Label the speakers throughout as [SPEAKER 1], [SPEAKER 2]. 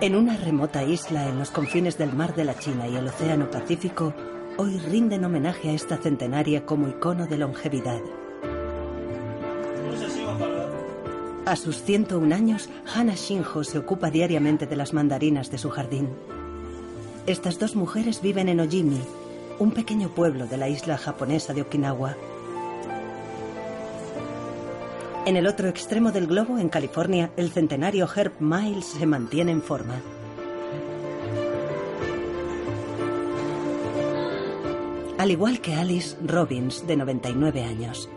[SPEAKER 1] En una remota isla en los confines del mar de la China y el Océano Pacífico, hoy rinden homenaje a esta centenaria como icono de longevidad. A sus 101 años, Hana Shinjo se ocupa diariamente de las mandarinas de su jardín. Estas dos mujeres viven en Ojimi, un pequeño pueblo de la isla japonesa de Okinawa. En el otro extremo del globo, en California, el centenario Herb Miles se mantiene en forma. Al igual que Alice Robbins, de 99 años.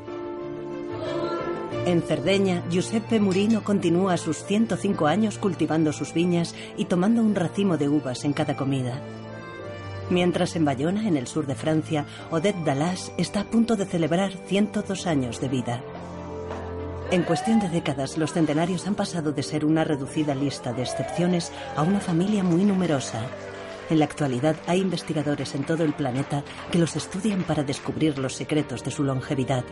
[SPEAKER 1] En Cerdeña, Giuseppe Murino continúa sus 105 años cultivando sus viñas y tomando un racimo de uvas en cada comida. Mientras en Bayona, en el sur de Francia, Odette Dallas está a punto de celebrar 102 años de vida. En cuestión de décadas, los centenarios han pasado de ser una reducida lista de excepciones a una familia muy numerosa. En la actualidad hay investigadores en todo el planeta que los estudian para descubrir los secretos de su longevidad.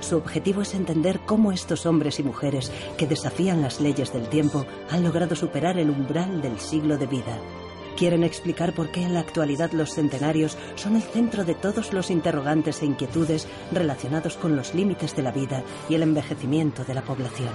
[SPEAKER 1] Su objetivo es entender cómo estos hombres y mujeres que desafían las leyes del tiempo han logrado superar el umbral del siglo de vida. Quieren explicar por qué en la actualidad los centenarios son el centro de todos los interrogantes e inquietudes relacionados con los límites de la vida y el envejecimiento de la población.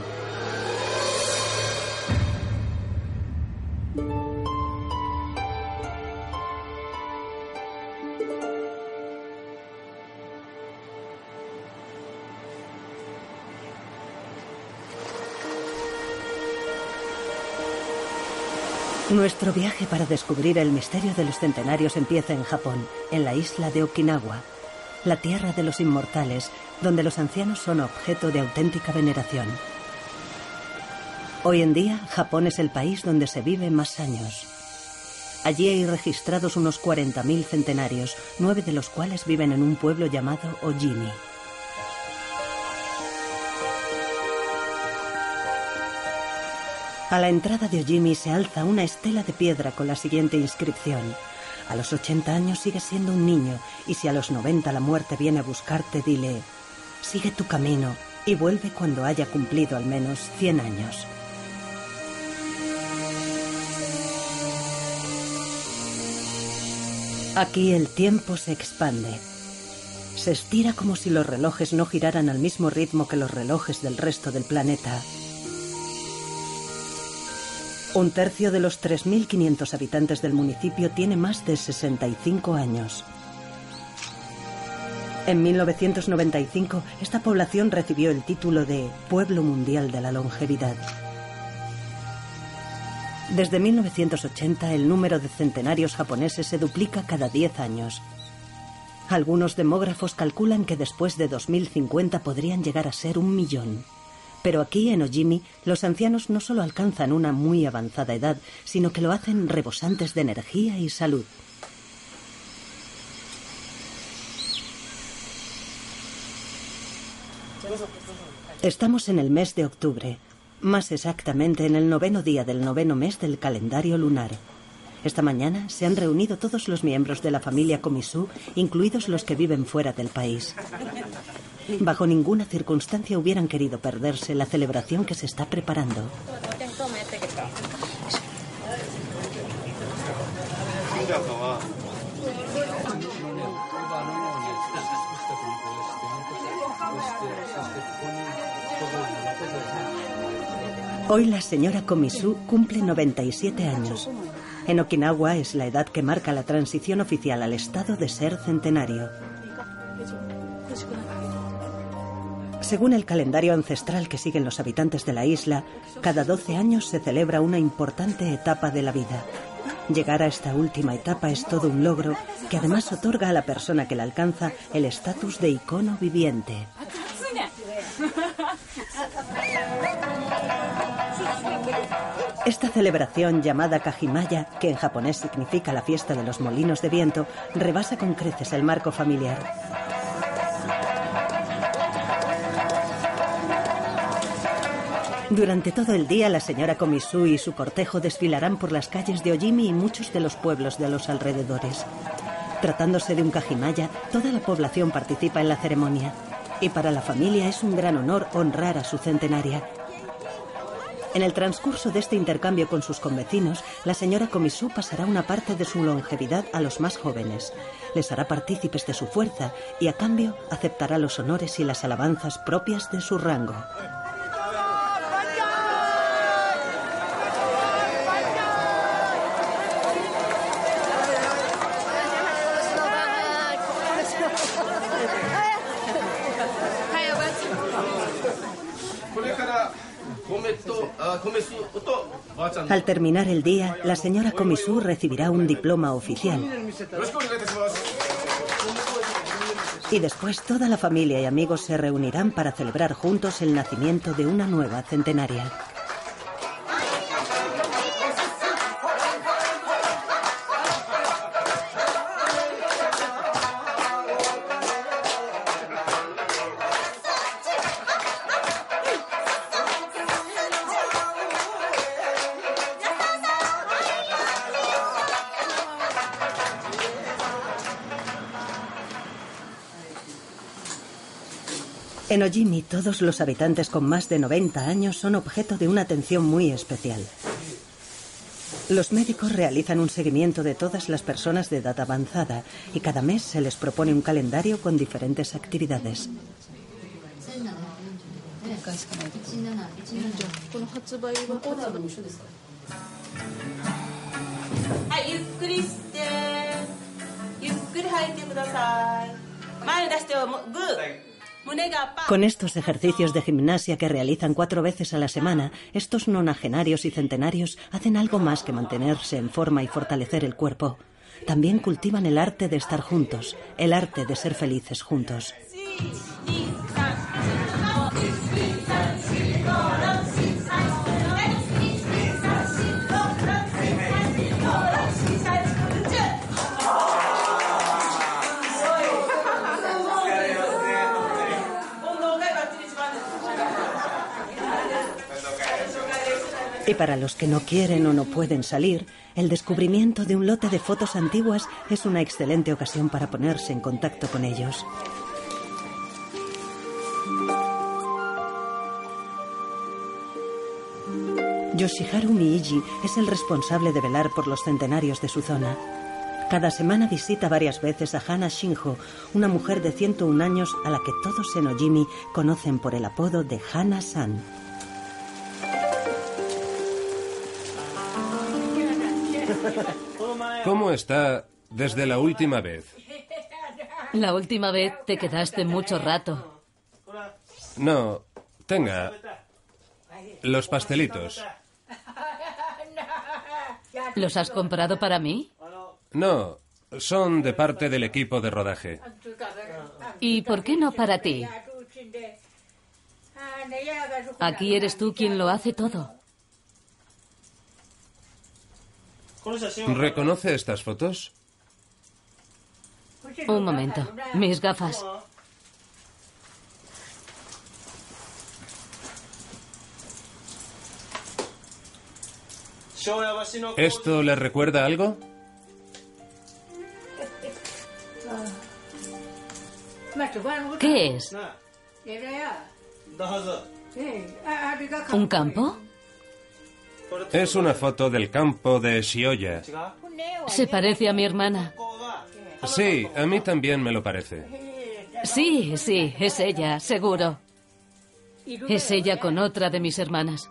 [SPEAKER 1] Nuestro viaje para descubrir el misterio de los centenarios empieza en Japón, en la isla de Okinawa, la tierra de los inmortales, donde los ancianos son objeto de auténtica veneración. Hoy en día, Japón es el país donde se vive más años. Allí hay registrados unos 40.000 centenarios, nueve de los cuales viven en un pueblo llamado Ojimi. A la entrada de Ojimi se alza una estela de piedra con la siguiente inscripción. A los 80 años sigues siendo un niño y si a los 90 la muerte viene a buscarte, dile, sigue tu camino y vuelve cuando haya cumplido al menos 100 años. Aquí el tiempo se expande. Se estira como si los relojes no giraran al mismo ritmo que los relojes del resto del planeta. Un tercio de los 3.500 habitantes del municipio tiene más de 65 años. En 1995, esta población recibió el título de Pueblo Mundial de la Longevidad. Desde 1980, el número de centenarios japoneses se duplica cada 10 años. Algunos demógrafos calculan que después de 2050 podrían llegar a ser un millón. Pero aquí en Ojimi, los ancianos no solo alcanzan una muy avanzada edad, sino que lo hacen rebosantes de energía y salud. Estamos en el mes de octubre, más exactamente en el noveno día del noveno mes del calendario lunar. Esta mañana se han reunido todos los miembros de la familia Komisu, incluidos los que viven fuera del país. Bajo ninguna circunstancia hubieran querido perderse la celebración que se está preparando. Hoy la señora Komisu cumple 97 años. En Okinawa es la edad que marca la transición oficial al estado de ser centenario. Según el calendario ancestral que siguen los habitantes de la isla, cada 12 años se celebra una importante etapa de la vida. Llegar a esta última etapa es todo un logro que además otorga a la persona que la alcanza el estatus de icono viviente. Esta celebración llamada Kajimaya, que en japonés significa la fiesta de los molinos de viento, rebasa con creces el marco familiar. Durante todo el día, la señora Komisu y su cortejo desfilarán por las calles de Ojimi y muchos de los pueblos de los alrededores. Tratándose de un Kajimaya, toda la población participa en la ceremonia. Y para la familia es un gran honor honrar a su centenaria. En el transcurso de este intercambio con sus convecinos, la señora Komisu pasará una parte de su longevidad a los más jóvenes. Les hará partícipes de su fuerza y a cambio aceptará los honores y las alabanzas propias de su rango. Al terminar el día, la señora Komisu recibirá un diploma oficial. Y después toda la familia y amigos se reunirán para celebrar juntos el nacimiento de una nueva centenaria. En Ojimi, todos los habitantes con más de 90 años son objeto de una atención muy especial. Los médicos realizan un seguimiento de todas las personas de edad avanzada y cada mes se les propone un calendario con diferentes actividades. Con estos ejercicios de gimnasia que realizan cuatro veces a la semana, estos nonagenarios y centenarios hacen algo más que mantenerse en forma y fortalecer el cuerpo. También cultivan el arte de estar juntos, el arte de ser felices juntos. Y para los que no quieren o no pueden salir, el descubrimiento de un lote de fotos antiguas es una excelente ocasión para ponerse en contacto con ellos. Yoshiharu Miiji es el responsable de velar por los centenarios de su zona. Cada semana visita varias veces a Hana Shinjo, una mujer de 101 años a la que todos en Ojimi conocen por el apodo de Hana-san.
[SPEAKER 2] ¿Cómo está desde la última vez?
[SPEAKER 3] La última vez te quedaste mucho rato.
[SPEAKER 2] No, tenga. Los pastelitos.
[SPEAKER 3] ¿Los has comprado para mí?
[SPEAKER 2] No, son de parte del equipo de rodaje.
[SPEAKER 3] ¿Y por qué no para ti? Aquí eres tú quien lo hace todo.
[SPEAKER 2] ¿Reconoce estas fotos?
[SPEAKER 3] Un momento. Mis gafas.
[SPEAKER 2] ¿Esto le recuerda algo?
[SPEAKER 3] ¿Qué es? ¿Un campo?
[SPEAKER 2] Es una foto del campo de Shioya.
[SPEAKER 3] Se parece a mi hermana.
[SPEAKER 2] Sí, a mí también me lo parece.
[SPEAKER 3] Sí, sí, es ella, seguro. Es ella con otra de mis hermanas.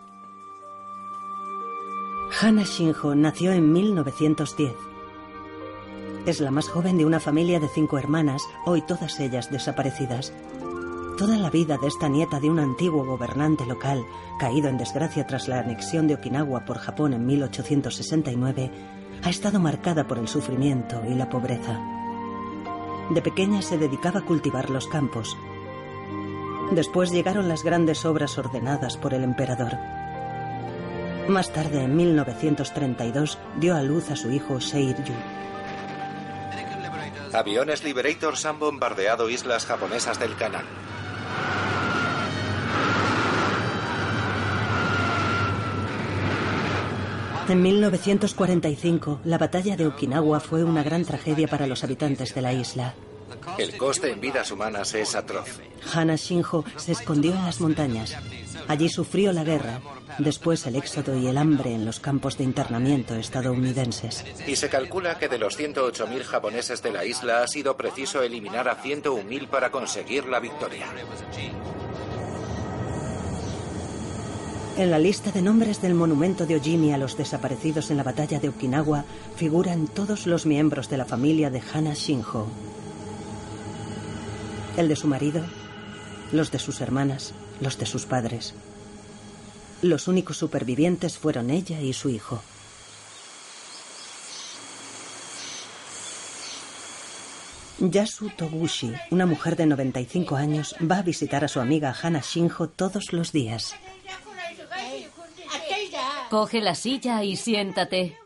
[SPEAKER 1] Hana Shinjo nació en 1910. Es la más joven de una familia de cinco hermanas, hoy todas ellas desaparecidas. Toda la vida de esta nieta de un antiguo gobernante local, caído en desgracia tras la anexión de Okinawa por Japón en 1869, ha estado marcada por el sufrimiento y la pobreza. De pequeña se dedicaba a cultivar los campos. Después llegaron las grandes obras ordenadas por el emperador. Más tarde, en 1932, dio a luz a su hijo Seiryu.
[SPEAKER 4] Aviones Liberators han bombardeado islas japonesas del canal.
[SPEAKER 1] En 1945, la batalla de Okinawa fue una gran tragedia para los habitantes de la isla.
[SPEAKER 4] El coste en vidas humanas es atroz.
[SPEAKER 1] Hana Shinjo se escondió en las montañas. Allí sufrió la guerra, después el éxodo y el hambre en los campos de internamiento estadounidenses.
[SPEAKER 4] Y se calcula que de los 108.000 japoneses de la isla ha sido preciso eliminar a 101.000 para conseguir la victoria.
[SPEAKER 1] En la lista de nombres del monumento de Ojimi a los desaparecidos en la batalla de Okinawa figuran todos los miembros de la familia de Hana Shinjo. El de su marido, los de sus hermanas, los de sus padres. Los únicos supervivientes fueron ella y su hijo. Yasu Toguchi, una mujer de 95 años, va a visitar a su amiga Hana Shinjo todos los días.
[SPEAKER 3] Coge la silla y siéntate.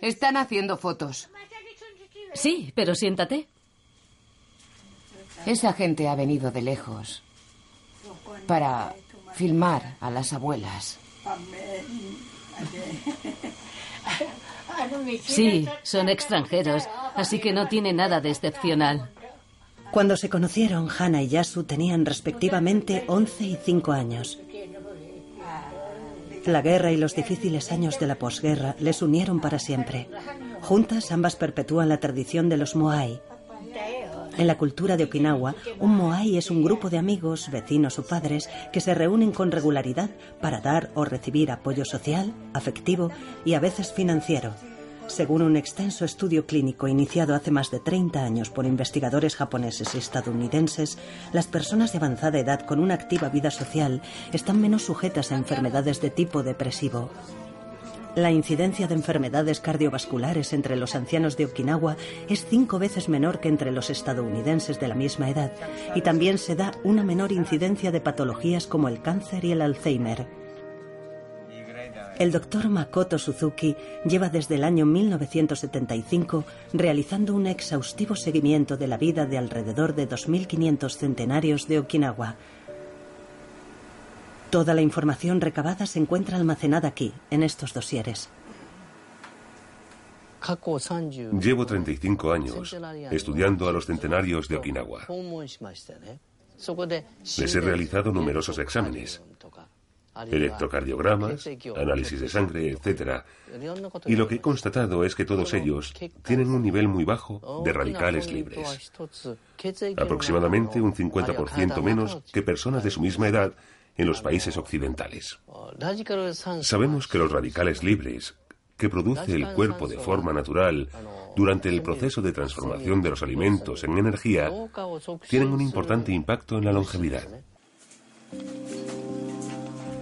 [SPEAKER 5] Están haciendo fotos.
[SPEAKER 3] Sí, pero siéntate.
[SPEAKER 5] Esa gente ha venido de lejos para filmar a las abuelas.
[SPEAKER 3] Sí, son extranjeros, así que no tiene nada de excepcional.
[SPEAKER 1] Cuando se conocieron, Hana y Yasu tenían respectivamente 11 y 5 años. La guerra y los difíciles años de la posguerra les unieron para siempre. Juntas ambas perpetúan la tradición de los Moai. En la cultura de Okinawa, un Moai es un grupo de amigos, vecinos o padres que se reúnen con regularidad para dar o recibir apoyo social, afectivo y a veces financiero. Según un extenso estudio clínico iniciado hace más de 30 años por investigadores japoneses y estadounidenses, las personas de avanzada edad con una activa vida social están menos sujetas a enfermedades de tipo depresivo. La incidencia de enfermedades cardiovasculares entre los ancianos de Okinawa es cinco veces menor que entre los estadounidenses de la misma edad y también se da una menor incidencia de patologías como el cáncer y el Alzheimer. El doctor Makoto Suzuki lleva desde el año 1975 realizando un exhaustivo seguimiento de la vida de alrededor de 2.500 centenarios de Okinawa. Toda la información recabada se encuentra almacenada aquí, en estos dosieres.
[SPEAKER 6] Llevo 35 años estudiando a los centenarios de Okinawa. Les he realizado numerosos exámenes, electrocardiogramas, análisis de sangre, etc. Y lo que he constatado es que todos ellos tienen un nivel muy bajo de radicales libres, aproximadamente un 50% menos que personas de su misma edad en los países occidentales. Sabemos que los radicales libres, que produce el cuerpo de forma natural durante el proceso de transformación de los alimentos en energía, tienen un importante impacto en la longevidad.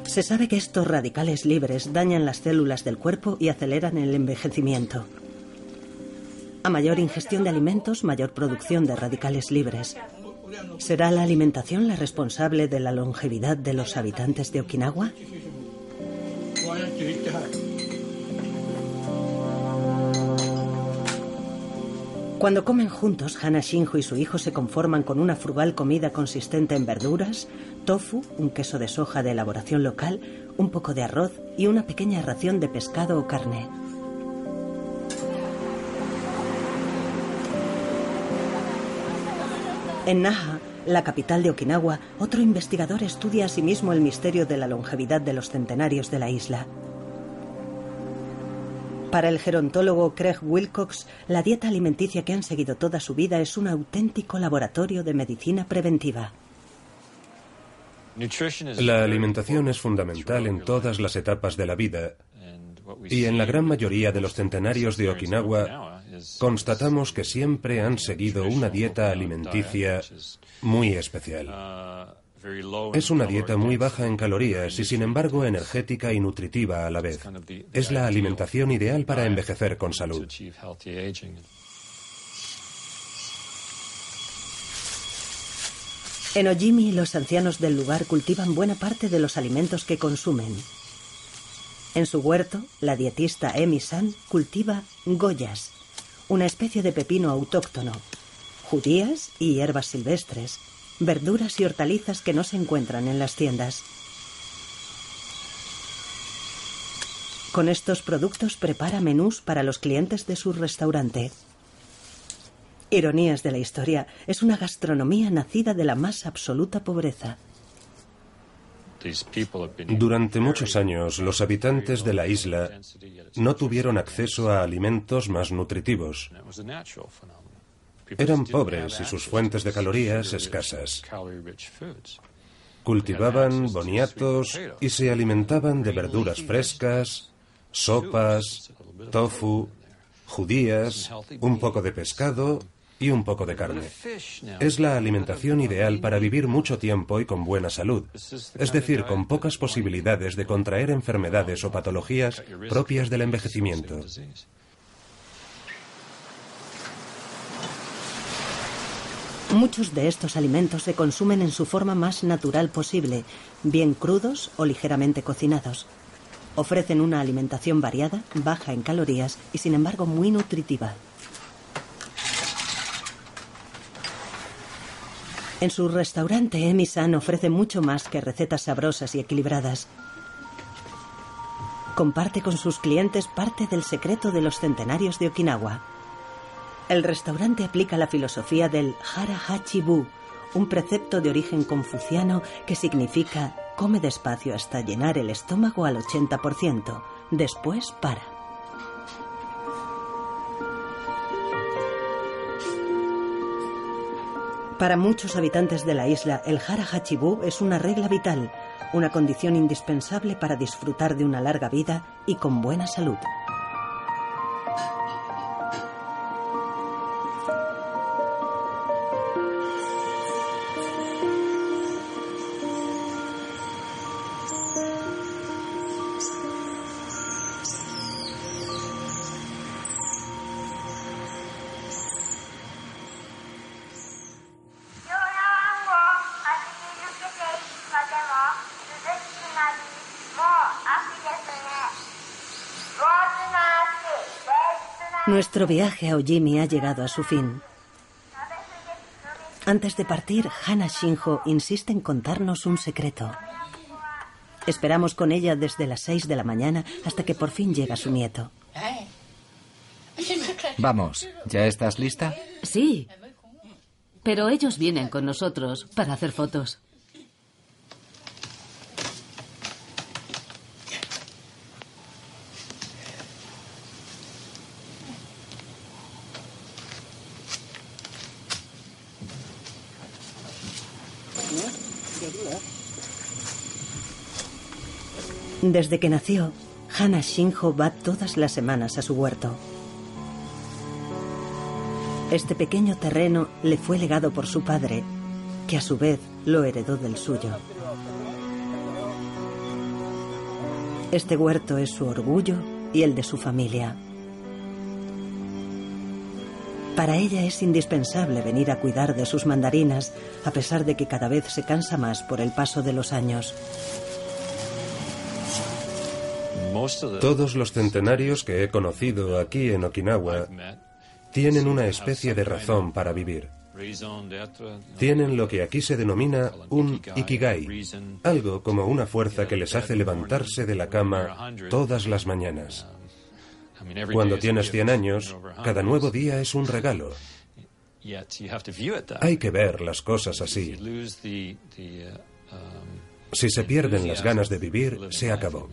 [SPEAKER 1] Se sabe que estos radicales libres dañan las células del cuerpo y aceleran el envejecimiento. A mayor ingestión de alimentos, mayor producción de radicales libres. ¿Será la alimentación la responsable de la longevidad de los habitantes de Okinawa? Cuando comen juntos, Hana Shinjo y su hijo se conforman con una frugal comida consistente en verduras, tofu, un queso de soja de elaboración local, un poco de arroz y una pequeña ración de pescado o carne. En Naha, la capital de Okinawa, otro investigador estudia asimismo el misterio de la longevidad de los centenarios de la isla. Para el gerontólogo Craig Wilcox, la dieta alimenticia que han seguido toda su vida es un auténtico laboratorio de medicina preventiva.
[SPEAKER 2] La alimentación es fundamental en todas las etapas de la vida y en la gran mayoría de los centenarios de Okinawa constatamos que siempre han seguido una dieta alimenticia muy especial. Es una dieta muy baja en calorías y sin embargo energética y nutritiva a la vez. Es la alimentación ideal para envejecer con salud.
[SPEAKER 1] En Ojimi, los ancianos del lugar cultivan buena parte de los alimentos que consumen. En su huerto, la dietista Emi San cultiva goyas, una especie de pepino autóctono, judías y hierbas silvestres, verduras y hortalizas que no se encuentran en las tiendas. Con estos productos prepara menús para los clientes de su restaurante. Ironías de la historia, es una gastronomía nacida de la más absoluta pobreza.
[SPEAKER 2] Durante muchos años, los habitantes de la isla no tuvieron acceso a alimentos más nutritivos. Eran pobres y sus fuentes de calorías escasas. Cultivaban boniatos y se alimentaban de verduras frescas, sopas, tofu, judías, un poco de pescado y un poco de carne. Es la alimentación ideal para vivir mucho tiempo y con buena salud, es decir, con pocas posibilidades de contraer enfermedades o patologías propias del envejecimiento.
[SPEAKER 1] Muchos de estos alimentos se consumen en su forma más natural posible, bien crudos o ligeramente cocinados. Ofrecen una alimentación variada, baja en calorías y sin embargo muy nutritiva. En su restaurante, Emi-san ofrece mucho más que recetas sabrosas y equilibradas. Comparte con sus clientes parte del secreto de los centenarios de Okinawa. El restaurante aplica la filosofía del Hara Hachibu, un precepto de origen confuciano que significa come despacio hasta llenar el estómago al 80%, después para. Para muchos habitantes de la isla, el Hara Hachibu es una regla vital, una condición indispensable para disfrutar de una larga vida y con buena salud. Nuestro viaje a Ojimi ha llegado a su fin. Antes de partir, Hana Shinjo insiste en contarnos un secreto. Esperamos con ella desde las seis de la mañana hasta que por fin llega su nieto.
[SPEAKER 7] Vamos, ¿ya estás lista?
[SPEAKER 3] Sí. Pero ellos vienen con nosotros para hacer fotos.
[SPEAKER 1] Desde que nació, Hana Shinjo va todas las semanas a su huerto. Este pequeño terreno le fue legado por su padre, que a su vez lo heredó del suyo. Este huerto es su orgullo y el de su familia. Para ella es indispensable venir a cuidar de sus mandarinas, a pesar de que cada vez se cansa más por el paso de los años.
[SPEAKER 2] Todos los centenarios que he conocido aquí en Okinawa tienen una especie de razón para vivir. Tienen lo que aquí se denomina un ikigai, algo como una fuerza que les hace levantarse de la cama todas las mañanas. Cuando tienes 100 años, cada nuevo día es un regalo. Hay que ver las cosas así. Si se pierden las ganas de vivir, se acabó.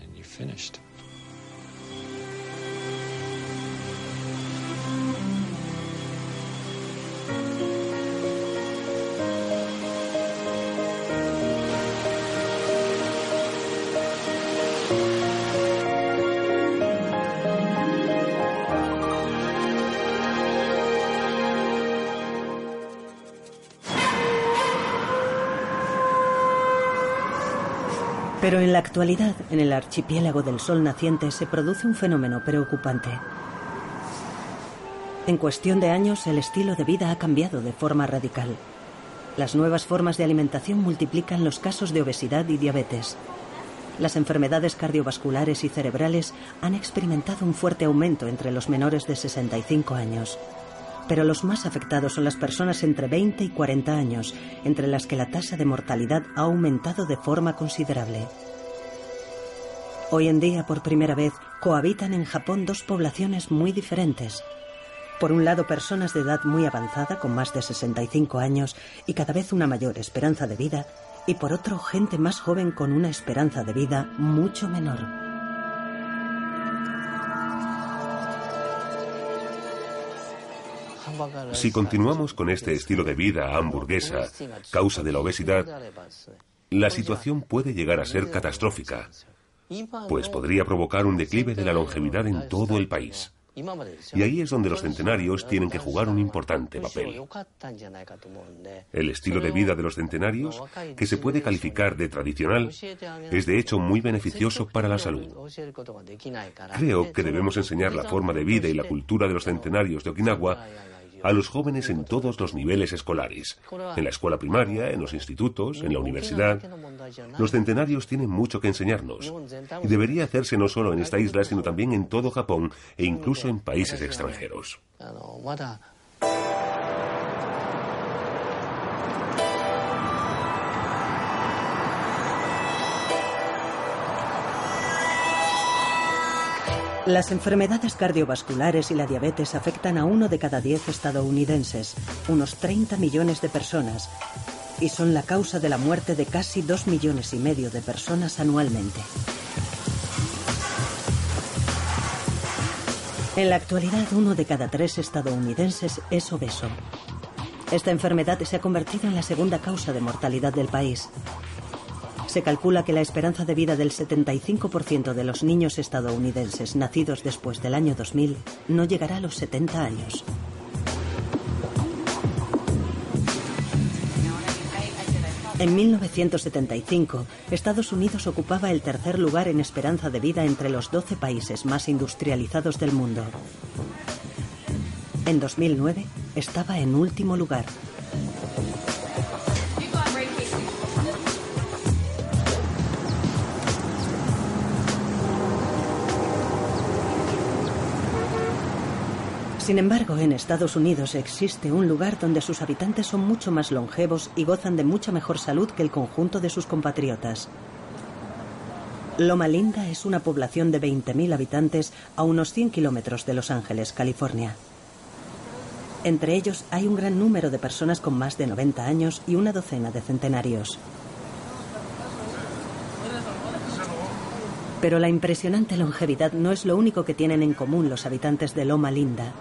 [SPEAKER 1] Pero en la actualidad, en el archipiélago del Sol naciente se produce un fenómeno preocupante. En cuestión de años, el estilo de vida ha cambiado de forma radical. Las nuevas formas de alimentación multiplican los casos de obesidad y diabetes. Las enfermedades cardiovasculares y cerebrales han experimentado un fuerte aumento entre los menores de 65 años. Pero los más afectados son las personas entre 20 y 40 años, entre las que la tasa de mortalidad ha aumentado de forma considerable. Hoy en día, por primera vez, cohabitan en Japón dos poblaciones muy diferentes. Por un lado, personas de edad muy avanzada, con más de 65 años y cada vez una mayor esperanza de vida, y por otro, gente más joven con una esperanza de vida mucho menor.
[SPEAKER 6] Si continuamos con este estilo de vida hamburguesa, causa de la obesidad, la situación puede llegar a ser catastrófica pues podría provocar un declive de la longevidad en todo el país. Y ahí es donde los centenarios tienen que jugar un importante papel. El estilo de vida de los centenarios, que se puede calificar de tradicional, es de hecho muy beneficioso para la salud. Creo que debemos enseñar la forma de vida y la cultura de los centenarios de Okinawa a los jóvenes en todos los niveles escolares, en la escuela primaria, en los institutos, en la universidad. Los centenarios tienen mucho que enseñarnos. Y debería hacerse no solo en esta isla, sino también en todo Japón e incluso en países extranjeros.
[SPEAKER 1] Las enfermedades cardiovasculares y la diabetes afectan a uno de cada diez estadounidenses, unos 30 millones de personas, y son la causa de la muerte de casi dos millones y medio de personas anualmente. En la actualidad, uno de cada tres estadounidenses es obeso. Esta enfermedad se ha convertido en la segunda causa de mortalidad del país. Se calcula que la esperanza de vida del 75% de los niños estadounidenses nacidos después del año 2000 no llegará a los 70 años. En 1975, Estados Unidos ocupaba el tercer lugar en esperanza de vida entre los 12 países más industrializados del mundo. En 2009, estaba en último lugar. Sin embargo, en Estados Unidos existe un lugar donde sus habitantes son mucho más longevos y gozan de mucha mejor salud que el conjunto de sus compatriotas. Loma Linda es una población de 20.000 habitantes a unos 100 kilómetros de Los Ángeles, California. Entre ellos hay un gran número de personas con más de 90 años y una docena de centenarios. Pero la impresionante longevidad no es lo único que tienen en común los habitantes de Loma Linda.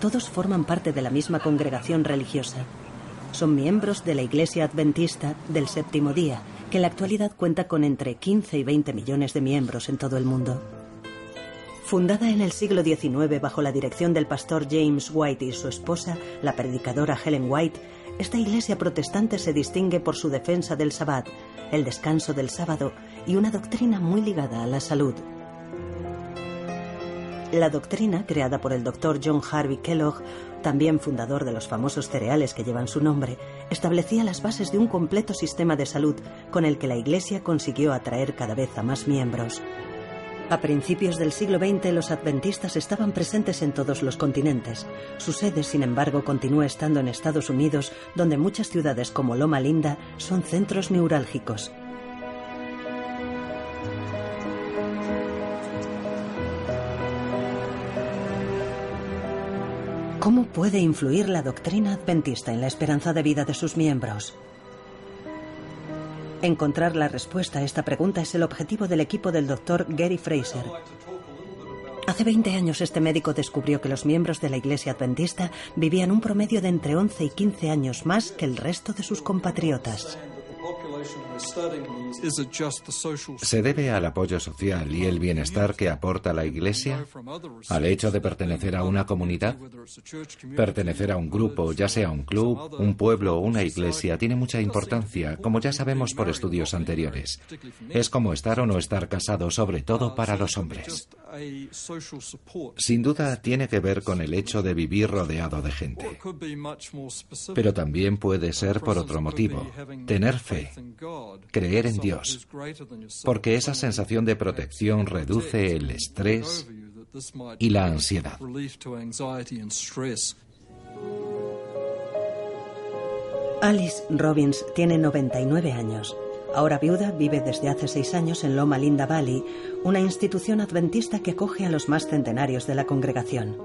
[SPEAKER 1] Todos forman parte de la misma congregación religiosa. Son miembros de la Iglesia Adventista del Séptimo Día, que en la actualidad cuenta con entre 15 y 20 millones de miembros en todo el mundo. Fundada en el siglo XIX bajo la dirección del pastor James White y su esposa, la predicadora Helen White, esta iglesia protestante se distingue por su defensa del Sabbat, el descanso del sábado y una doctrina muy ligada a la salud. La doctrina, creada por el doctor John Harvey Kellogg, también fundador de los famosos cereales que llevan su nombre, establecía las bases de un completo sistema de salud con el que la Iglesia consiguió atraer cada vez a más miembros. A principios del siglo XX los adventistas estaban presentes en todos los continentes. Su sede, sin embargo, continúa estando en Estados Unidos, donde muchas ciudades como Loma Linda son centros neurálgicos. ¿Cómo puede influir la doctrina adventista en la esperanza de vida de sus miembros? Encontrar la respuesta a esta pregunta es el objetivo del equipo del doctor Gary Fraser. Hace 20 años este médico descubrió que los miembros de la Iglesia Adventista vivían un promedio de entre 11 y 15 años más que el resto de sus compatriotas.
[SPEAKER 7] ¿Se debe al apoyo social y el bienestar que aporta la Iglesia? ¿Al hecho de pertenecer a una comunidad? Pertenecer a un grupo, ya sea un club, un pueblo o una iglesia, tiene mucha importancia, como ya sabemos por estudios anteriores. Es como estar o no estar casado, sobre todo para los hombres. Sin duda tiene que ver con el hecho de vivir rodeado de gente. Pero también puede ser por otro motivo, tener fe, creer en Dios, porque esa sensación de protección reduce el estrés y la ansiedad.
[SPEAKER 1] Alice Robbins tiene 99 años. Ahora viuda, vive desde hace seis años en Loma Linda Valley, una institución adventista que acoge a los más centenarios de la congregación.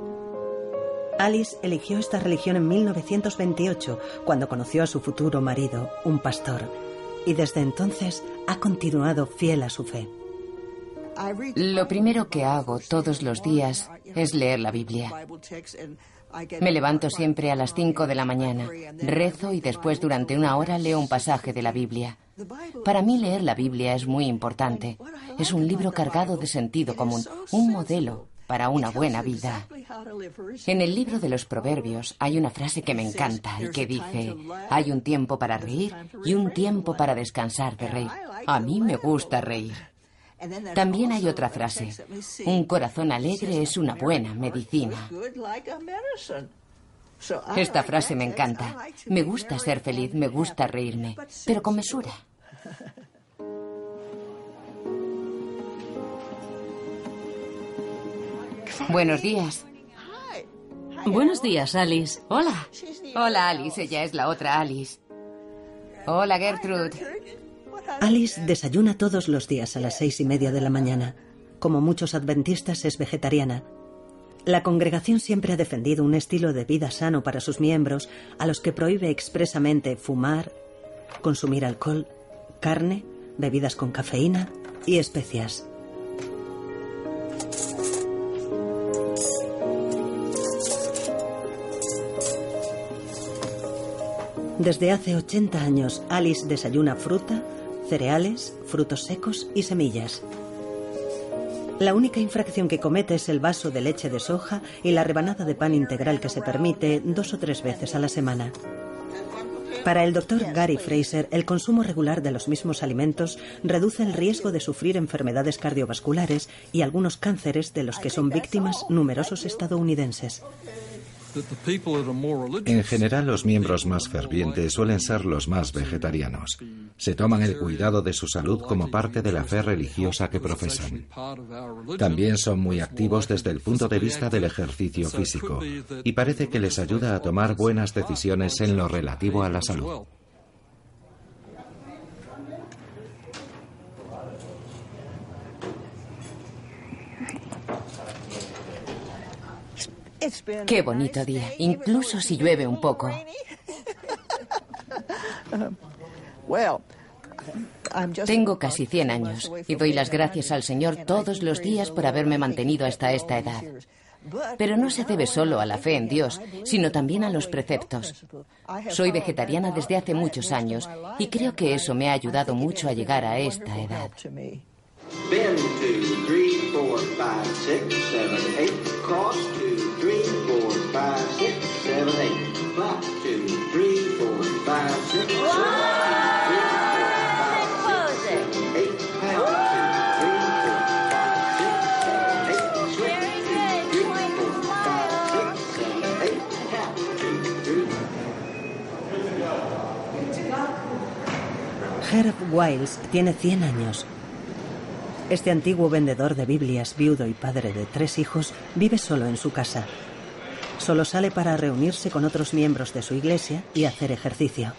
[SPEAKER 1] Alice eligió esta religión en 1928, cuando conoció a su futuro marido, un pastor, y desde entonces ha continuado fiel a su fe.
[SPEAKER 5] Lo primero que hago todos los días es leer la Biblia. Me levanto siempre a las 5 de la mañana, rezo y después durante una hora leo un pasaje de la Biblia. Para mí leer la Biblia es muy importante. Es un libro cargado de sentido común, un modelo para una buena vida. En el libro de los Proverbios hay una frase que me encanta y que dice, hay un tiempo para reír y un tiempo para descansar de reír. A mí me gusta reír. También hay otra frase, un corazón alegre es una buena medicina. Esta frase me encanta. Me gusta ser feliz, me gusta reírme, pero con mesura. Buenos días.
[SPEAKER 3] Buenos días, Alice. Hola.
[SPEAKER 5] Hola, Alice. Ella es la otra Alice. Hola, Gertrude.
[SPEAKER 1] Alice desayuna todos los días a las seis y media de la mañana. Como muchos adventistas, es vegetariana. La congregación siempre ha defendido un estilo de vida sano para sus miembros, a los que prohíbe expresamente fumar, consumir alcohol, carne, bebidas con cafeína y especias. Desde hace 80 años, Alice desayuna fruta, cereales, frutos secos y semillas. La única infracción que comete es el vaso de leche de soja y la rebanada de pan integral que se permite dos o tres veces a la semana. Para el doctor Gary Fraser, el consumo regular de los mismos alimentos reduce el riesgo de sufrir enfermedades cardiovasculares y algunos cánceres de los que son víctimas numerosos estadounidenses.
[SPEAKER 7] En general, los miembros más fervientes suelen ser los más vegetarianos. Se toman el cuidado de su salud como parte de la fe religiosa que profesan. También son muy activos desde el punto de vista del ejercicio físico y parece que les ayuda a tomar buenas decisiones en lo relativo a la salud.
[SPEAKER 5] Qué bonito día, incluso si llueve un poco. Tengo casi 100 años y doy las gracias al Señor todos los días por haberme mantenido hasta esta edad. Pero no se debe solo a la fe en Dios, sino también a los preceptos. Soy vegetariana desde hace muchos años y creo que eso me ha ayudado mucho a llegar a esta edad.
[SPEAKER 1] Herb Wiles tiene 100 años. Este antiguo vendedor de Biblias, viudo y padre de tres hijos, vive solo en su casa. Solo sale para reunirse con otros miembros de su iglesia y hacer ejercicio.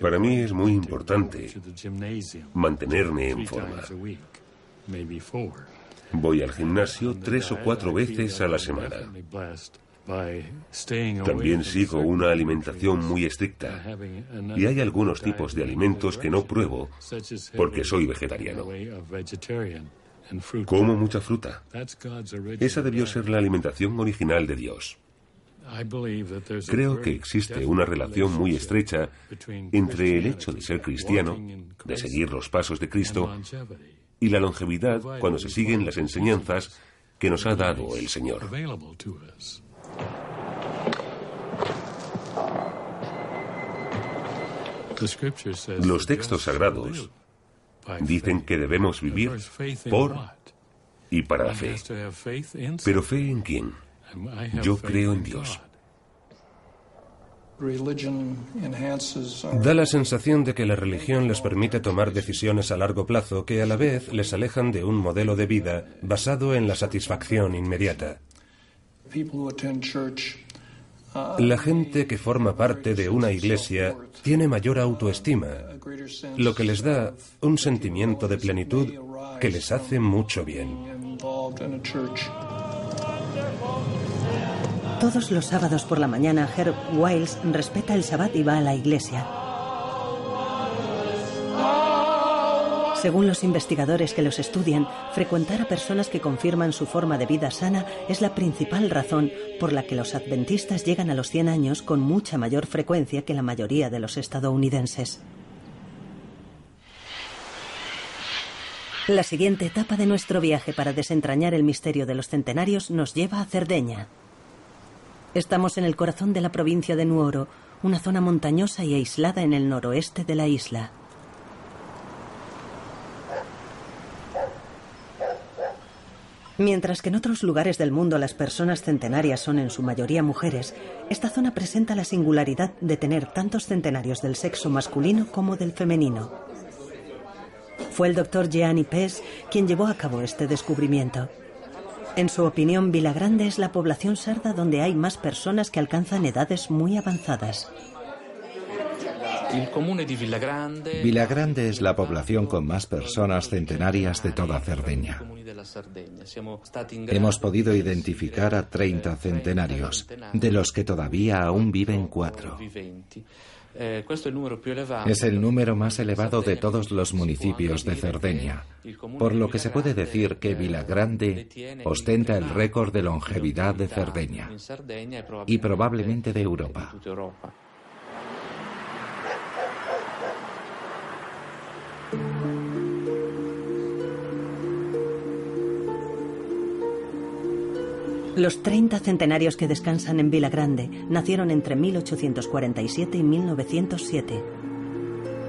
[SPEAKER 6] Para mí es muy importante mantenerme en forma. Voy al gimnasio tres o cuatro veces a la semana. También sigo una alimentación muy estricta y hay algunos tipos de alimentos que no pruebo porque soy vegetariano. Como mucha fruta. Esa debió ser la alimentación original de Dios. Creo que existe una relación muy estrecha entre el hecho de ser cristiano, de seguir los pasos de Cristo, y la longevidad cuando se siguen las enseñanzas que nos ha dado el Señor. Los textos sagrados dicen que debemos vivir por y para la fe. Pero fe en quién? Yo creo en Dios.
[SPEAKER 2] Da la sensación de que la religión les permite tomar decisiones a largo plazo que a la vez les alejan de un modelo de vida basado en la satisfacción inmediata. La gente que forma parte de una iglesia tiene mayor autoestima, lo que les da un sentimiento de plenitud que les hace mucho bien.
[SPEAKER 1] Todos los sábados por la mañana, Herb Wiles respeta el Sabbat y va a la iglesia. Según los investigadores que los estudian, frecuentar a personas que confirman su forma de vida sana es la principal razón por la que los adventistas llegan a los 100 años con mucha mayor frecuencia que la mayoría de los estadounidenses. La siguiente etapa de nuestro viaje para desentrañar el misterio de los centenarios nos lleva a Cerdeña. Estamos en el corazón de la provincia de Nuoro, una zona montañosa y aislada en el noroeste de la isla. Mientras que en otros lugares del mundo las personas centenarias son en su mayoría mujeres, esta zona presenta la singularidad de tener tantos centenarios del sexo masculino como del femenino. Fue el doctor Gianni Pes quien llevó a cabo este descubrimiento. En su opinión, Vilagrande es la población sarda donde hay más personas que alcanzan edades muy avanzadas.
[SPEAKER 7] Vilagrande es la población con más personas centenarias de toda Cerdeña. Hemos podido identificar a 30 centenarios, de los que todavía aún viven cuatro. Es el número más elevado de todos los municipios de Cerdeña, por lo que se puede decir que Vilagrande ostenta el récord de longevidad de Cerdeña y probablemente de Europa.
[SPEAKER 1] Los 30 centenarios que descansan en Vila Grande nacieron entre 1847 y 1907.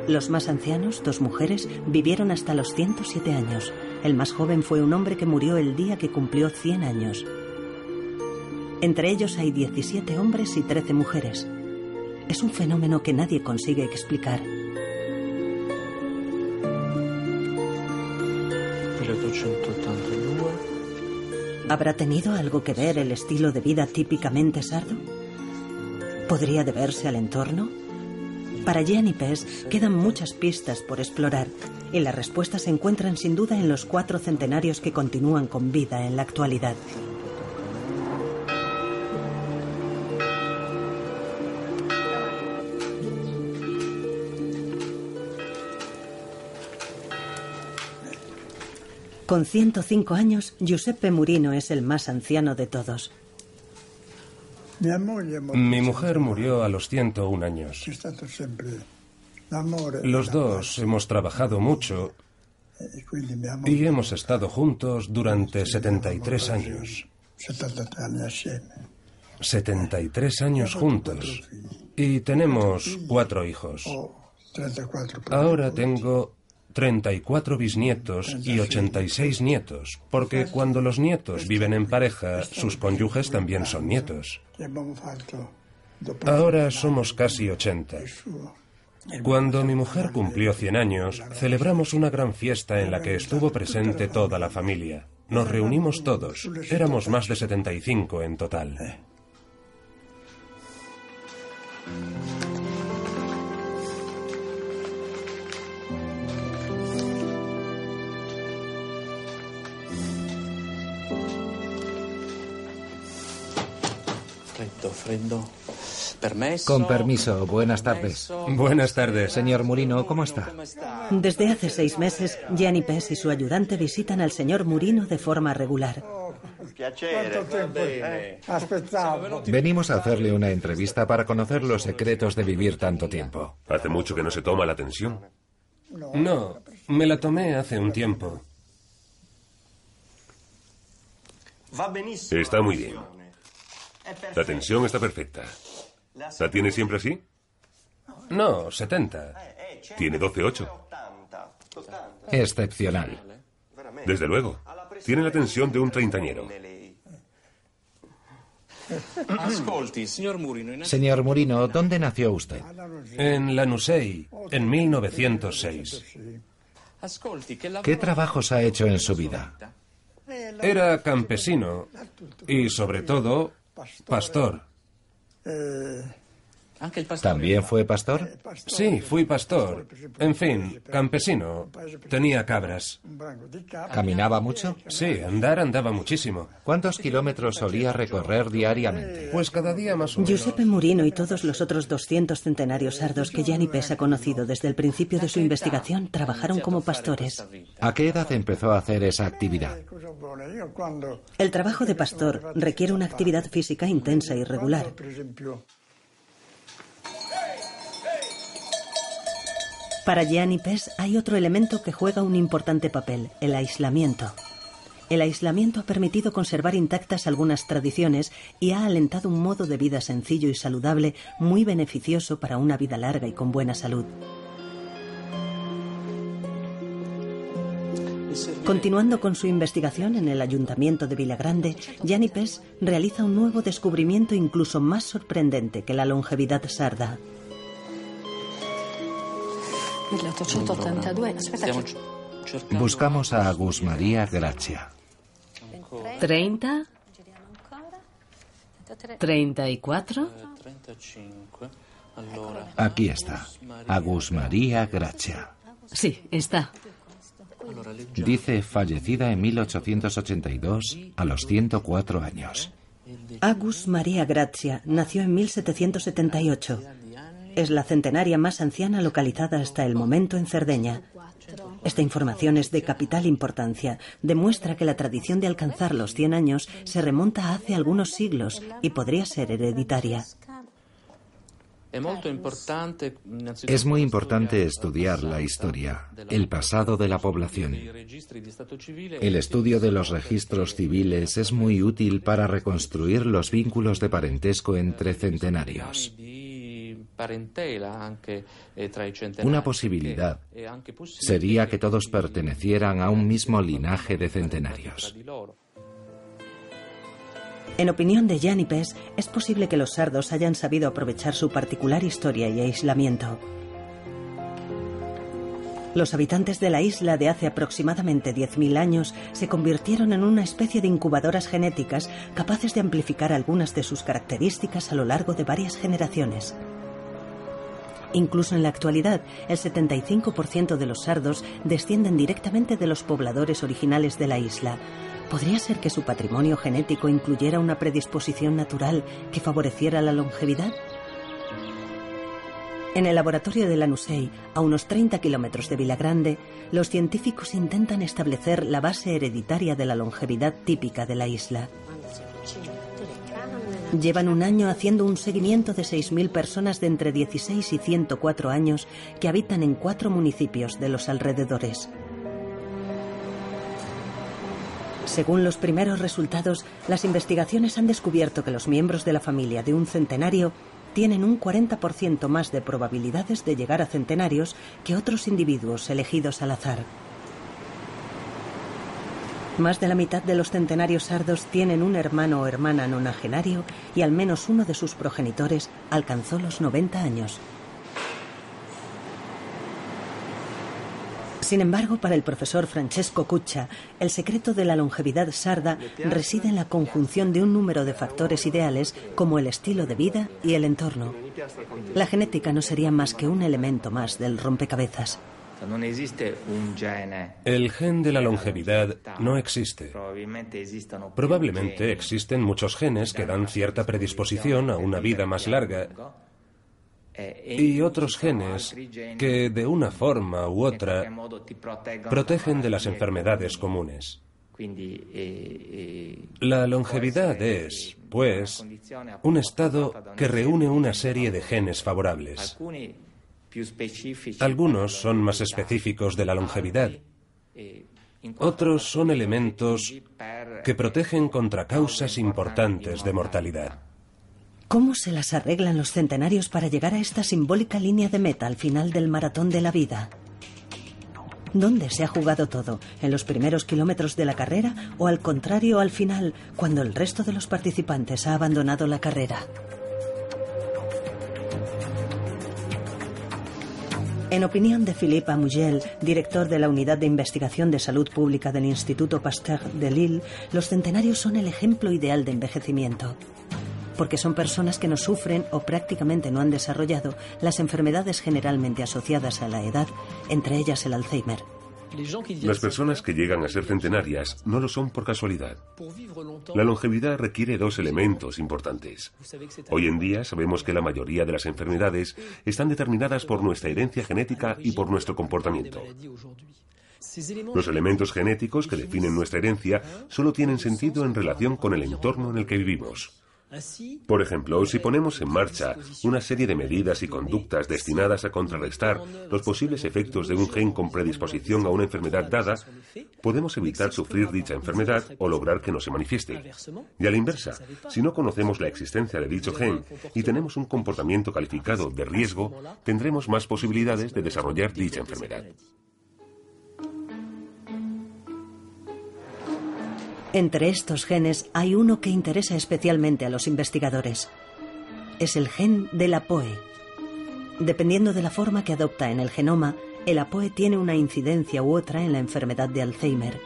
[SPEAKER 1] Los más ancianos, dos mujeres, vivieron hasta los 107 años. El más joven fue un hombre que murió el día que cumplió 100 años. Entre ellos hay 17 hombres y 13 mujeres. Es un fenómeno que nadie consigue explicar. ¿Habrá tenido algo que ver el estilo de vida típicamente sardo? ¿Podría deberse al entorno? Para Gianni Pes quedan muchas pistas por explorar y las respuestas se encuentran sin duda en los cuatro centenarios que continúan con vida en la actualidad. Con 105 años, Giuseppe Murino es el más anciano de todos.
[SPEAKER 2] Mi mujer murió a los 101 años. Los dos hemos trabajado mucho y hemos estado juntos durante 73 años. 73 años juntos. Y tenemos cuatro hijos. Ahora tengo 34 bisnietos y 86 nietos, porque cuando los nietos viven en pareja, sus cónyuges también son nietos. Ahora somos casi 80. Cuando mi mujer cumplió 100 años, celebramos una gran fiesta en la que estuvo presente toda la familia. Nos reunimos todos. Éramos más de 75 en total.
[SPEAKER 7] Con permiso, buenas tardes.
[SPEAKER 2] Buenas tardes.
[SPEAKER 7] Señor Murino, ¿cómo está?
[SPEAKER 1] Desde hace seis meses, Gianni Pes y su ayudante visitan al señor Murino de forma regular.
[SPEAKER 7] Venimos a hacerle una entrevista para conocer los secretos de vivir tanto tiempo.
[SPEAKER 6] ¿Hace mucho que no se toma la tensión?
[SPEAKER 2] No, me la tomé hace un tiempo.
[SPEAKER 6] Está muy bien. La tensión está perfecta. ¿La tiene siempre así?
[SPEAKER 2] No, 70.
[SPEAKER 6] Tiene 12,8.
[SPEAKER 7] Excepcional.
[SPEAKER 6] Desde luego. Tiene la tensión de un treintañero.
[SPEAKER 7] Señor Murino, ¿dónde nació usted?
[SPEAKER 2] En Lanusei, en 1906.
[SPEAKER 7] ¿Qué trabajos ha hecho en su vida?
[SPEAKER 2] Era campesino y, sobre todo, pastor.
[SPEAKER 7] ¿También fue pastor?
[SPEAKER 2] Sí, fui pastor. En fin, campesino. Tenía cabras.
[SPEAKER 7] ¿Caminaba mucho?
[SPEAKER 2] Sí, andar andaba muchísimo.
[SPEAKER 7] ¿Cuántos kilómetros solía recorrer diariamente?
[SPEAKER 2] Pues cada día más o menos.
[SPEAKER 1] Giuseppe Murino y todos los otros 200 centenarios sardos que Gianni Pes ha conocido desde el principio de su investigación trabajaron como pastores.
[SPEAKER 7] ¿A qué edad empezó a hacer esa actividad?
[SPEAKER 1] El trabajo de pastor requiere una actividad física intensa y regular. Para Gianni Pes hay otro elemento que juega un importante papel, el aislamiento. El aislamiento ha permitido conservar intactas algunas tradiciones y ha alentado un modo de vida sencillo y saludable muy beneficioso para una vida larga y con buena salud. Continuando con su investigación en el ayuntamiento de Villagrande, Gianni Pes realiza un nuevo descubrimiento incluso más sorprendente que la longevidad sarda.
[SPEAKER 7] 1882. Buscamos a Agus María Gracia.
[SPEAKER 3] 30. 34.
[SPEAKER 7] Aquí está. Agus María Gracia.
[SPEAKER 3] Sí, está.
[SPEAKER 7] Dice fallecida en 1882 a los 104 años.
[SPEAKER 1] Agus María Grazia nació en 1778. Es la centenaria más anciana localizada hasta el momento en Cerdeña. Esta información es de capital importancia. Demuestra que la tradición de alcanzar los 100 años se remonta a hace algunos siglos y podría ser hereditaria.
[SPEAKER 7] Es muy importante estudiar la historia, el pasado de la población. El estudio de los registros civiles es muy útil para reconstruir los vínculos de parentesco entre centenarios. Una posibilidad sería que todos pertenecieran a un mismo linaje de centenarios.
[SPEAKER 1] En opinión de Pes, es posible que los sardos hayan sabido aprovechar su particular historia y aislamiento. Los habitantes de la isla de hace aproximadamente 10.000 años se convirtieron en una especie de incubadoras genéticas capaces de amplificar algunas de sus características a lo largo de varias generaciones. Incluso en la actualidad, el 75% de los sardos descienden directamente de los pobladores originales de la isla. ¿Podría ser que su patrimonio genético incluyera una predisposición natural que favoreciera la longevidad? En el laboratorio de Lanusei, a unos 30 kilómetros de Villagrande, los científicos intentan establecer la base hereditaria de la longevidad típica de la isla. Llevan un año haciendo un seguimiento de 6.000 personas de entre 16 y 104 años que habitan en cuatro municipios de los alrededores. Según los primeros resultados, las investigaciones han descubierto que los miembros de la familia de un centenario tienen un 40% más de probabilidades de llegar a centenarios que otros individuos elegidos al azar. Más de la mitad de los centenarios sardos tienen un hermano o hermana nonagenario y al menos uno de sus progenitores alcanzó los 90 años. Sin embargo, para el profesor Francesco Cuccia, el secreto de la longevidad sarda reside en la conjunción de un número de factores ideales como el estilo de vida y el entorno. La genética no sería más que un elemento más del rompecabezas.
[SPEAKER 2] El gen de la longevidad no existe. Probablemente existen muchos genes que dan cierta predisposición a una vida más larga y otros genes que de una forma u otra protegen de las enfermedades comunes. La longevidad es, pues, un estado que reúne una serie de genes favorables. Algunos son más específicos de la longevidad. Otros son elementos que protegen contra causas importantes de mortalidad.
[SPEAKER 1] ¿Cómo se las arreglan los centenarios para llegar a esta simbólica línea de meta al final del maratón de la vida? ¿Dónde se ha jugado todo? ¿En los primeros kilómetros de la carrera o al contrario al final, cuando el resto de los participantes ha abandonado la carrera? En opinión de Philippe Amugel, director de la Unidad de Investigación de Salud Pública del Instituto Pasteur de Lille, los centenarios son el ejemplo ideal de envejecimiento. Porque son personas que no sufren o prácticamente no han desarrollado las enfermedades generalmente asociadas a la edad, entre ellas el Alzheimer.
[SPEAKER 6] Las personas que llegan a ser centenarias no lo son por casualidad. La longevidad requiere dos elementos importantes. Hoy en día sabemos que la mayoría de las enfermedades están determinadas por nuestra herencia genética y por nuestro comportamiento. Los elementos genéticos que definen nuestra herencia solo tienen sentido en relación con el entorno en el que vivimos. Por ejemplo, si ponemos en marcha una serie de medidas y conductas destinadas a contrarrestar los posibles efectos de un gen con predisposición a una enfermedad dada, podemos evitar sufrir dicha enfermedad o lograr que no se manifieste. Y a la inversa, si no conocemos la existencia de dicho gen y tenemos un comportamiento calificado de riesgo, tendremos más posibilidades de desarrollar dicha enfermedad.
[SPEAKER 1] Entre estos genes hay uno que interesa especialmente a los investigadores. Es el gen del APOE. Dependiendo de la forma que adopta en el genoma, el APOE tiene una incidencia u otra en la enfermedad de Alzheimer.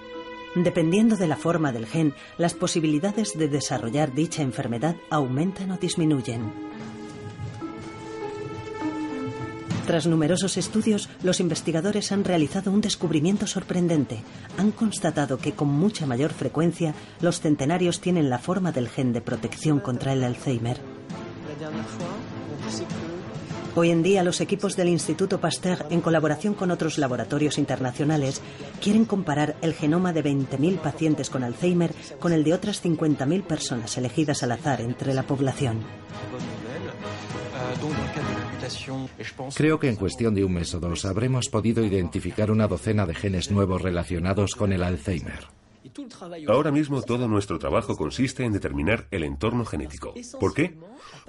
[SPEAKER 1] Dependiendo de la forma del gen, las posibilidades de desarrollar dicha enfermedad aumentan o disminuyen. Tras numerosos estudios, los investigadores han realizado un descubrimiento sorprendente. Han constatado que con mucha mayor frecuencia los centenarios tienen la forma del gen de protección contra el Alzheimer. Hoy en día los equipos del Instituto Pasteur, en colaboración con otros laboratorios internacionales, quieren comparar el genoma de 20.000 pacientes con Alzheimer con el de otras 50.000 personas elegidas al azar entre la población.
[SPEAKER 7] Creo que en cuestión de un mes o dos habremos podido identificar una docena de genes nuevos relacionados con el Alzheimer.
[SPEAKER 6] Ahora mismo todo nuestro trabajo consiste en determinar el entorno genético. ¿Por qué?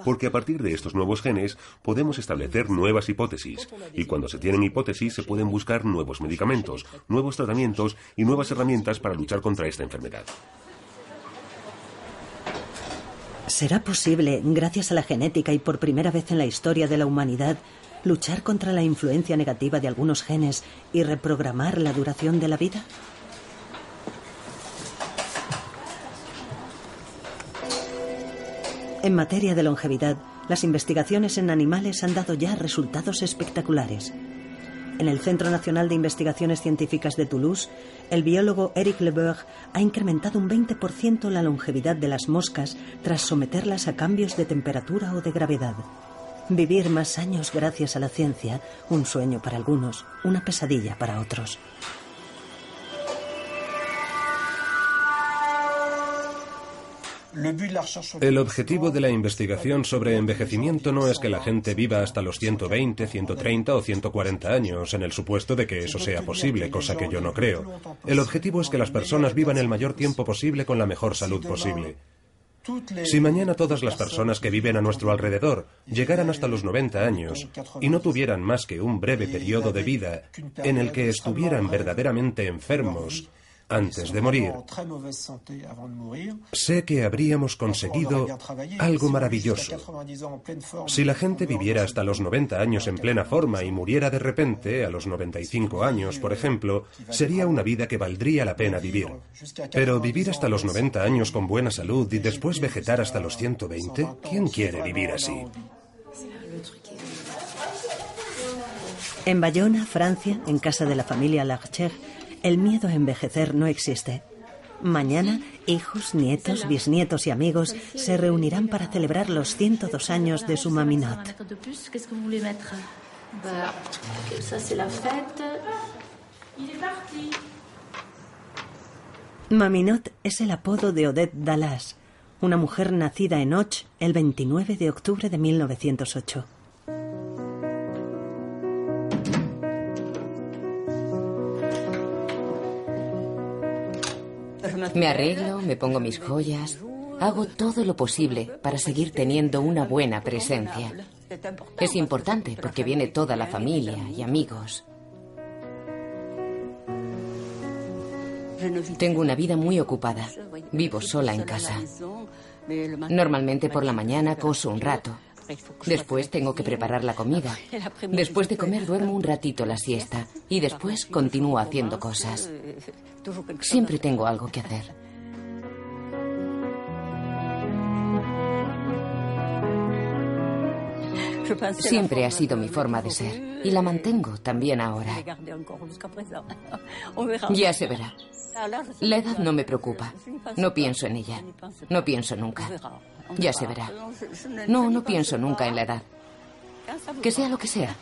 [SPEAKER 6] Porque a partir de estos nuevos genes podemos establecer nuevas hipótesis y cuando se tienen hipótesis se pueden buscar nuevos medicamentos, nuevos tratamientos y nuevas herramientas para luchar contra esta enfermedad.
[SPEAKER 1] ¿Será posible, gracias a la genética y por primera vez en la historia de la humanidad, luchar contra la influencia negativa de algunos genes y reprogramar la duración de la vida? En materia de longevidad, las investigaciones en animales han dado ya resultados espectaculares. En el Centro Nacional de Investigaciones Científicas de Toulouse, el biólogo Eric Leberg ha incrementado un 20% la longevidad de las moscas tras someterlas a cambios de temperatura o de gravedad. Vivir más años gracias a la ciencia, un sueño para algunos, una pesadilla para otros.
[SPEAKER 2] El objetivo de la investigación sobre envejecimiento no es que la gente viva hasta los 120, 130 o 140 años, en el supuesto de que eso sea posible, cosa que yo no creo. El objetivo es que las personas vivan el mayor tiempo posible con la mejor salud posible. Si mañana todas las personas que viven a nuestro alrededor llegaran hasta los 90 años y no tuvieran más que un breve periodo de vida en el que estuvieran verdaderamente enfermos, antes de morir, sé que habríamos conseguido algo maravilloso. Si la gente viviera hasta los 90 años en plena forma y muriera de repente, a los 95 años, por ejemplo, sería una vida que valdría la pena vivir. Pero vivir hasta los 90 años con buena salud y después vegetar hasta los 120, ¿quién quiere vivir así?
[SPEAKER 1] En Bayona, Francia, en casa de la familia Larcher, el miedo a envejecer no existe. Mañana, hijos, nietos, bisnietos y amigos se reunirán para celebrar los 102 años de su maminot. Maminot es el apodo de Odette Dallas, una mujer nacida en Och el 29 de octubre de 1908.
[SPEAKER 5] Me arreglo, me pongo mis joyas, hago todo lo posible para seguir teniendo una buena presencia. Es importante porque viene toda la familia y amigos. Tengo una vida muy ocupada. Vivo sola en casa. Normalmente por la mañana coso un rato. Después tengo que preparar la comida. Después de comer duermo un ratito la siesta y después continúo haciendo cosas. Siempre tengo algo que hacer. Siempre ha sido mi forma de ser y la mantengo también ahora. Ya se verá. La edad no me preocupa. No pienso en ella. No pienso nunca. Ya se verá. No, no pienso nunca en la edad. Que sea lo que sea.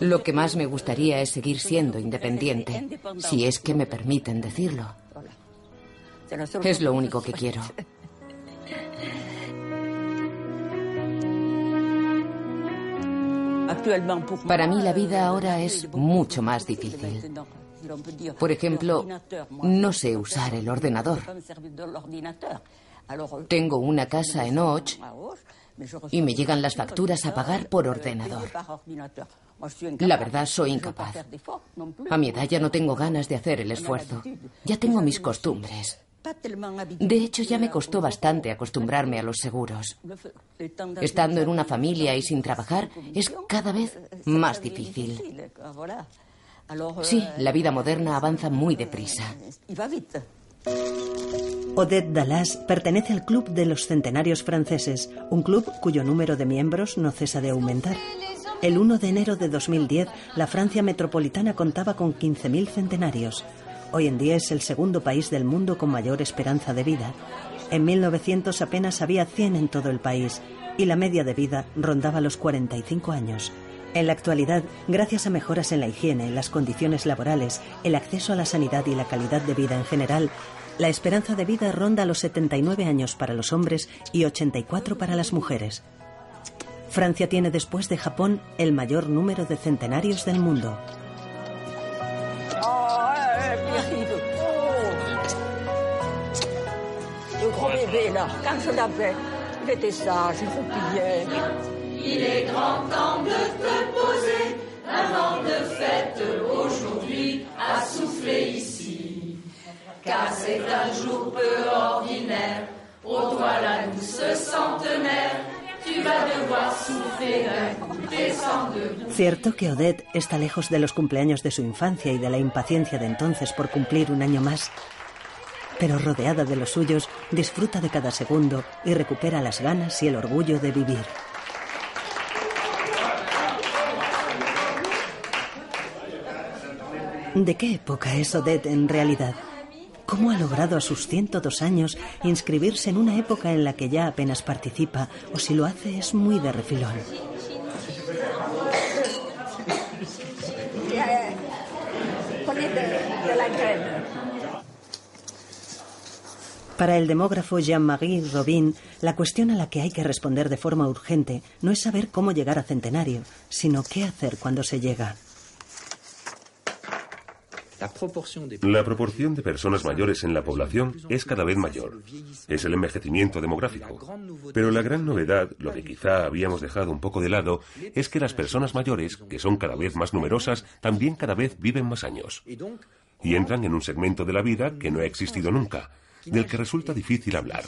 [SPEAKER 5] Lo que más me gustaría es seguir siendo independiente, si es que me permiten decirlo. Es lo único que quiero. Para mí la vida ahora es mucho más difícil. Por ejemplo, no sé usar el ordenador. Tengo una casa en Och y me llegan las facturas a pagar por ordenador. La verdad, soy incapaz. A mi edad ya no tengo ganas de hacer el esfuerzo. Ya tengo mis costumbres. De hecho, ya me costó bastante acostumbrarme a los seguros. Estando en una familia y sin trabajar es cada vez más difícil. Sí, la vida moderna avanza muy deprisa.
[SPEAKER 1] Odette Dallas pertenece al Club de los Centenarios Franceses, un club cuyo número de miembros no cesa de aumentar. El 1 de enero de 2010, la Francia metropolitana contaba con 15.000 centenarios. Hoy en día es el segundo país del mundo con mayor esperanza de vida. En 1900 apenas había 100 en todo el país y la media de vida rondaba los 45 años. En la actualidad, gracias a mejoras en la higiene, las condiciones laborales, el acceso a la sanidad y la calidad de vida en general, la esperanza de vida ronda los 79 años para los hombres y 84 para las mujeres. Francia tiene después de Japón el mayor número de centenarios del mundo. Oh. Le grand bébé, là, quand je l'avais, il était sage, il roupillait. Il est grand temps de te poser, un an de fête aujourd'hui à souffler ici. Car c'est un jour peu ordinaire, ô oh, la nous ce centenaire. Cierto que Odette está lejos de los cumpleaños de su infancia y de la impaciencia de entonces por cumplir un año más. Pero rodeada de los suyos, disfruta de cada segundo y recupera las ganas y el orgullo de vivir. ¿De qué época es Odette en realidad? ¿Cómo ha logrado a sus 102 años inscribirse en una época en la que ya apenas participa o si lo hace es muy de refilón? Para el demógrafo Jean-Marie Robin, la cuestión a la que hay que responder de forma urgente no es saber cómo llegar a centenario, sino qué hacer cuando se llega.
[SPEAKER 6] La proporción de personas mayores en la población es cada vez mayor. Es el envejecimiento demográfico. Pero la gran novedad, lo que quizá habíamos dejado un poco de lado, es que las personas mayores, que son cada vez más numerosas, también cada vez viven más años. Y entran en un segmento de la vida que no ha existido nunca del que resulta difícil hablar.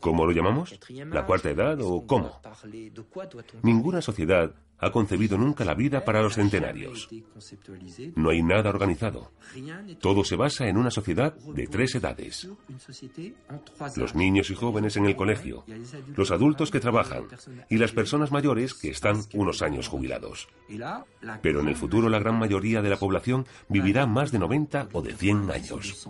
[SPEAKER 6] ¿Cómo lo llamamos? ¿La cuarta edad o cómo? Ninguna sociedad ha concebido nunca la vida para los centenarios. No hay nada organizado. Todo se basa en una sociedad de tres edades. Los niños y jóvenes en el colegio, los adultos que trabajan y las personas mayores que están unos años jubilados. Pero en el futuro la gran mayoría de la población vivirá más de 90 o de 100 años.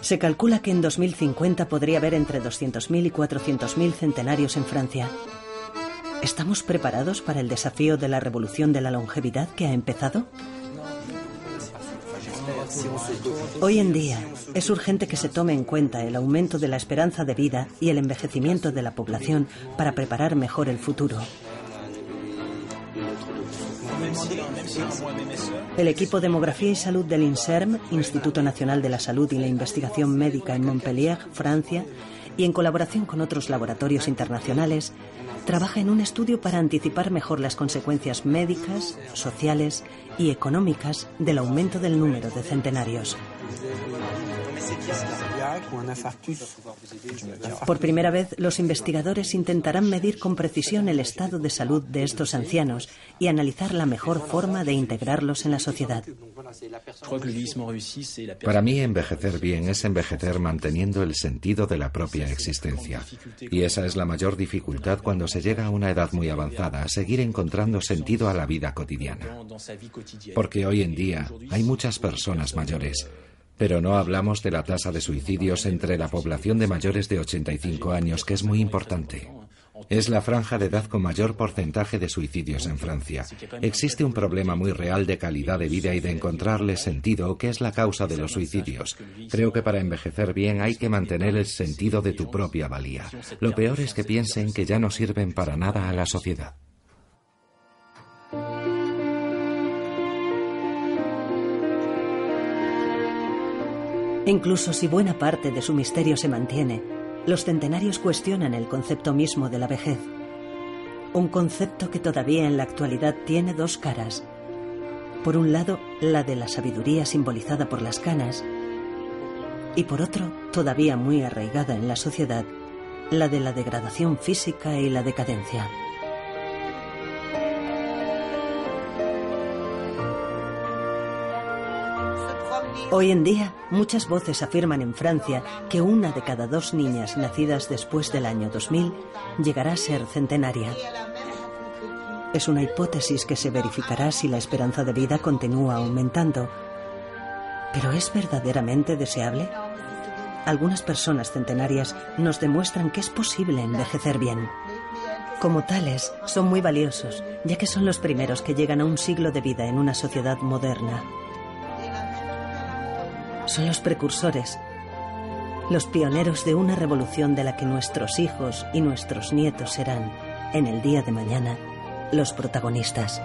[SPEAKER 1] Se calcula que en 2050 podría haber entre 200.000 y 400.000 centenarios en Francia. ¿Estamos preparados para el desafío de la revolución de la longevidad que ha empezado? Hoy en día es urgente que se tome en cuenta el aumento de la esperanza de vida y el envejecimiento de la población para preparar mejor el futuro. El equipo Demografía y Salud del INSERM, Instituto Nacional de la Salud y la Investigación Médica en Montpellier, Francia, y en colaboración con otros laboratorios internacionales, trabaja en un estudio para anticipar mejor las consecuencias médicas, sociales y económicas del aumento del número de centenarios. Por primera vez, los investigadores intentarán medir con precisión el estado de salud de estos ancianos y analizar la mejor forma de integrarlos en la sociedad.
[SPEAKER 7] Para mí, envejecer bien es envejecer manteniendo el sentido de la propia existencia. Y esa es la mayor dificultad cuando se llega a una edad muy avanzada, seguir encontrando sentido a la vida cotidiana. Porque hoy en día hay muchas personas mayores pero no hablamos de la tasa de suicidios entre la población de mayores de 85 años, que es muy importante. Es la franja de edad con mayor porcentaje de suicidios en Francia. Existe un problema muy real de calidad de vida y de encontrarle sentido, que es la causa de los suicidios. Creo que para envejecer bien hay que mantener el sentido de tu propia valía. Lo peor es que piensen que ya no sirven para nada a la sociedad.
[SPEAKER 1] Incluso si buena parte de su misterio se mantiene, los centenarios cuestionan el concepto mismo de la vejez. Un concepto que todavía en la actualidad tiene dos caras. Por un lado, la de la sabiduría simbolizada por las canas, y por otro, todavía muy arraigada en la sociedad, la de la degradación física y la decadencia. Hoy en día, muchas voces afirman en Francia que una de cada dos niñas nacidas después del año 2000 llegará a ser centenaria. Es una hipótesis que se verificará si la esperanza de vida continúa aumentando. ¿Pero es verdaderamente deseable? Algunas personas centenarias nos demuestran que es posible envejecer bien. Como tales, son muy valiosos, ya que son los primeros que llegan a un siglo de vida en una sociedad moderna son los precursores, los pioneros de una revolución de la que nuestros hijos y nuestros nietos serán, en el día de mañana, los protagonistas.